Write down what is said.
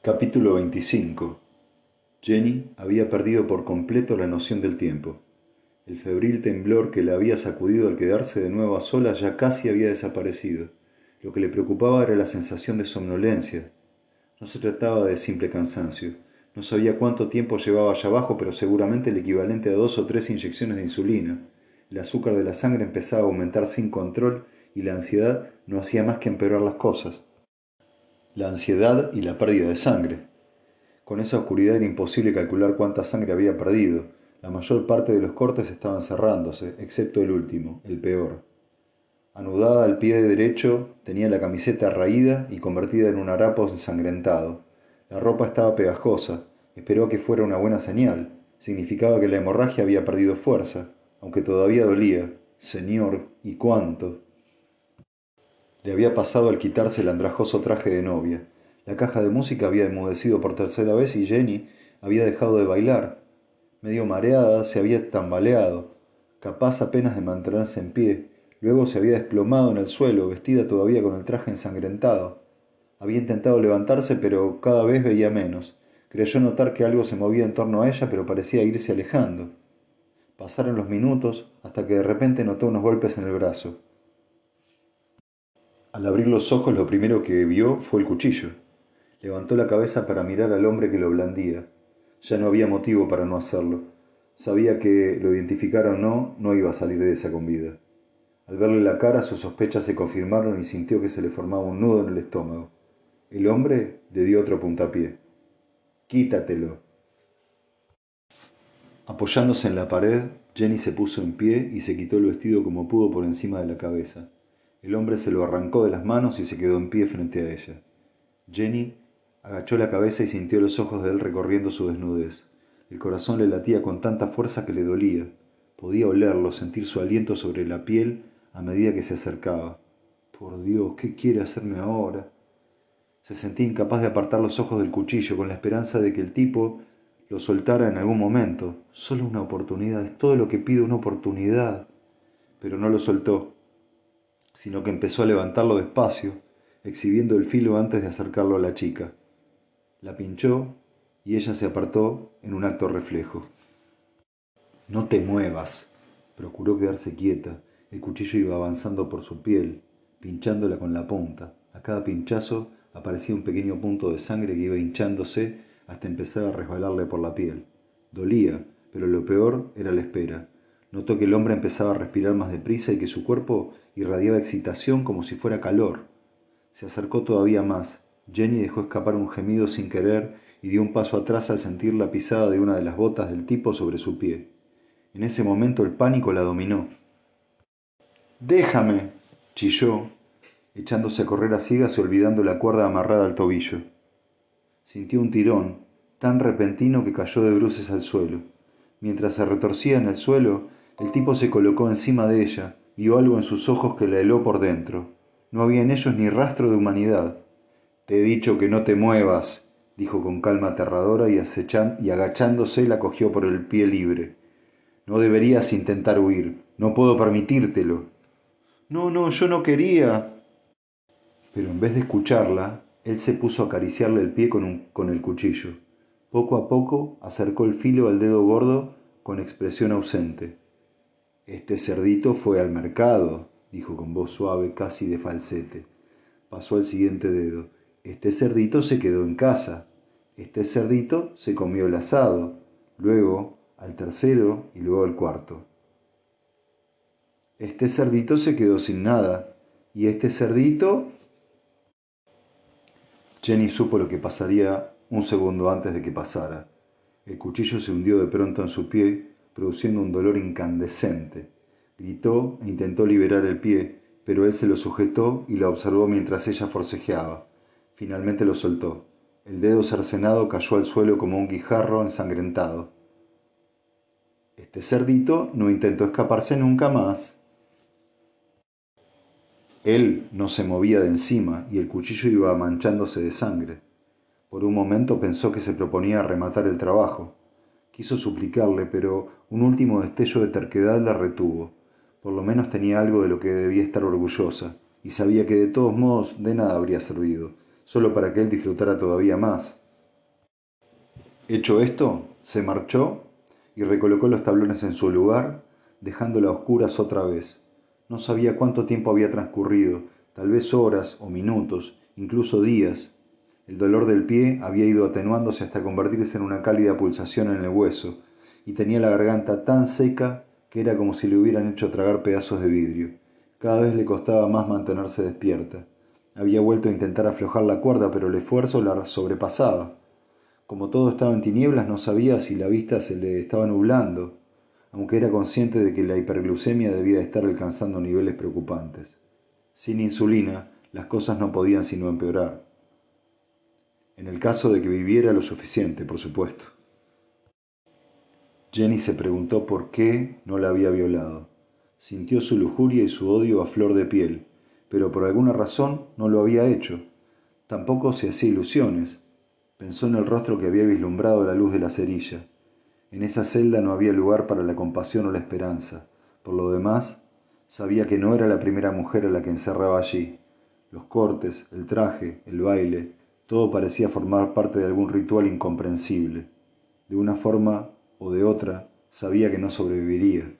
Capítulo 25 Jenny había perdido por completo la noción del tiempo. El febril temblor que la había sacudido al quedarse de nuevo a solas ya casi había desaparecido. Lo que le preocupaba era la sensación de somnolencia. No se trataba de simple cansancio. No sabía cuánto tiempo llevaba allá abajo, pero seguramente el equivalente a dos o tres inyecciones de insulina. El azúcar de la sangre empezaba a aumentar sin control y la ansiedad no hacía más que empeorar las cosas. La ansiedad y la pérdida de sangre. Con esa oscuridad era imposible calcular cuánta sangre había perdido. La mayor parte de los cortes estaban cerrándose, excepto el último, el peor. Anudada al pie derecho, tenía la camiseta raída y convertida en un harapo ensangrentado. La ropa estaba pegajosa. Esperó que fuera una buena señal. Significaba que la hemorragia había perdido fuerza, aunque todavía dolía. Señor, ¿y cuánto? Le había pasado al quitarse el andrajoso traje de novia. La caja de música había enmudecido por tercera vez y Jenny había dejado de bailar. Medio mareada, se había tambaleado, capaz apenas de mantenerse en pie. Luego se había desplomado en el suelo, vestida todavía con el traje ensangrentado. Había intentado levantarse, pero cada vez veía menos. Creyó notar que algo se movía en torno a ella, pero parecía irse alejando. Pasaron los minutos hasta que de repente notó unos golpes en el brazo. Al abrir los ojos lo primero que vio fue el cuchillo. Levantó la cabeza para mirar al hombre que lo blandía. Ya no había motivo para no hacerlo. Sabía que, lo identificara o no, no iba a salir de esa con vida. Al verle la cara, sus sospechas se confirmaron y sintió que se le formaba un nudo en el estómago. El hombre le dio otro puntapié. Quítatelo. Apoyándose en la pared, Jenny se puso en pie y se quitó el vestido como pudo por encima de la cabeza. El hombre se lo arrancó de las manos y se quedó en pie frente a ella. Jenny agachó la cabeza y sintió los ojos de él recorriendo su desnudez. El corazón le latía con tanta fuerza que le dolía. Podía olerlo, sentir su aliento sobre la piel a medida que se acercaba. Por Dios, ¿qué quiere hacerme ahora? Se sentía incapaz de apartar los ojos del cuchillo con la esperanza de que el tipo lo soltara en algún momento. Solo una oportunidad, es todo lo que pide una oportunidad. Pero no lo soltó sino que empezó a levantarlo despacio, exhibiendo el filo antes de acercarlo a la chica. La pinchó y ella se apartó en un acto reflejo. No te muevas. Procuró quedarse quieta. El cuchillo iba avanzando por su piel, pinchándola con la punta. A cada pinchazo aparecía un pequeño punto de sangre que iba hinchándose hasta empezar a resbalarle por la piel. Dolía, pero lo peor era la espera. Notó que el hombre empezaba a respirar más deprisa y que su cuerpo irradiaba excitación como si fuera calor. Se acercó todavía más. Jenny dejó escapar un gemido sin querer y dio un paso atrás al sentir la pisada de una de las botas del tipo sobre su pie. En ese momento el pánico la dominó. Déjame, chilló, echándose a correr a ciegas y olvidando la cuerda amarrada al tobillo. Sintió un tirón, tan repentino que cayó de bruces al suelo. Mientras se retorcía en el suelo, el tipo se colocó encima de ella, vio algo en sus ojos que la heló por dentro. No había en ellos ni rastro de humanidad. Te he dicho que no te muevas, dijo con calma aterradora y, y agachándose la cogió por el pie libre. No deberías intentar huir, no puedo permitírtelo. No, no, yo no quería. Pero en vez de escucharla, él se puso a acariciarle el pie con, con el cuchillo. Poco a poco acercó el filo al dedo gordo con expresión ausente. Este cerdito fue al mercado, dijo con voz suave, casi de falsete. Pasó al siguiente dedo. Este cerdito se quedó en casa. Este cerdito se comió el asado. Luego al tercero y luego al cuarto. Este cerdito se quedó sin nada. Y este cerdito... Jenny supo lo que pasaría un segundo antes de que pasara. El cuchillo se hundió de pronto en su pie produciendo un dolor incandescente. Gritó e intentó liberar el pie, pero él se lo sujetó y la observó mientras ella forcejeaba. Finalmente lo soltó. El dedo cercenado cayó al suelo como un guijarro ensangrentado. Este cerdito no intentó escaparse nunca más. Él no se movía de encima y el cuchillo iba manchándose de sangre. Por un momento pensó que se proponía rematar el trabajo. Quiso suplicarle, pero un último destello de terquedad la retuvo. Por lo menos tenía algo de lo que debía estar orgullosa, y sabía que de todos modos de nada habría servido, solo para que él disfrutara todavía más. Hecho esto, se marchó y recolocó los tablones en su lugar, dejándola a oscuras otra vez. No sabía cuánto tiempo había transcurrido, tal vez horas o minutos, incluso días. El dolor del pie había ido atenuándose hasta convertirse en una cálida pulsación en el hueso, y tenía la garganta tan seca que era como si le hubieran hecho tragar pedazos de vidrio. Cada vez le costaba más mantenerse despierta. Había vuelto a intentar aflojar la cuerda, pero el esfuerzo la sobrepasaba. Como todo estaba en tinieblas, no sabía si la vista se le estaba nublando, aunque era consciente de que la hiperglucemia debía estar alcanzando niveles preocupantes. Sin insulina, las cosas no podían sino empeorar. En el caso de que viviera lo suficiente, por supuesto. Jenny se preguntó por qué no la había violado. Sintió su lujuria y su odio a flor de piel, pero por alguna razón no lo había hecho. Tampoco se hacía ilusiones. Pensó en el rostro que había vislumbrado la luz de la cerilla. En esa celda no había lugar para la compasión o la esperanza. Por lo demás, sabía que no era la primera mujer a la que encerraba allí. Los cortes, el traje, el baile, todo parecía formar parte de algún ritual incomprensible. De una forma o de otra, sabía que no sobreviviría.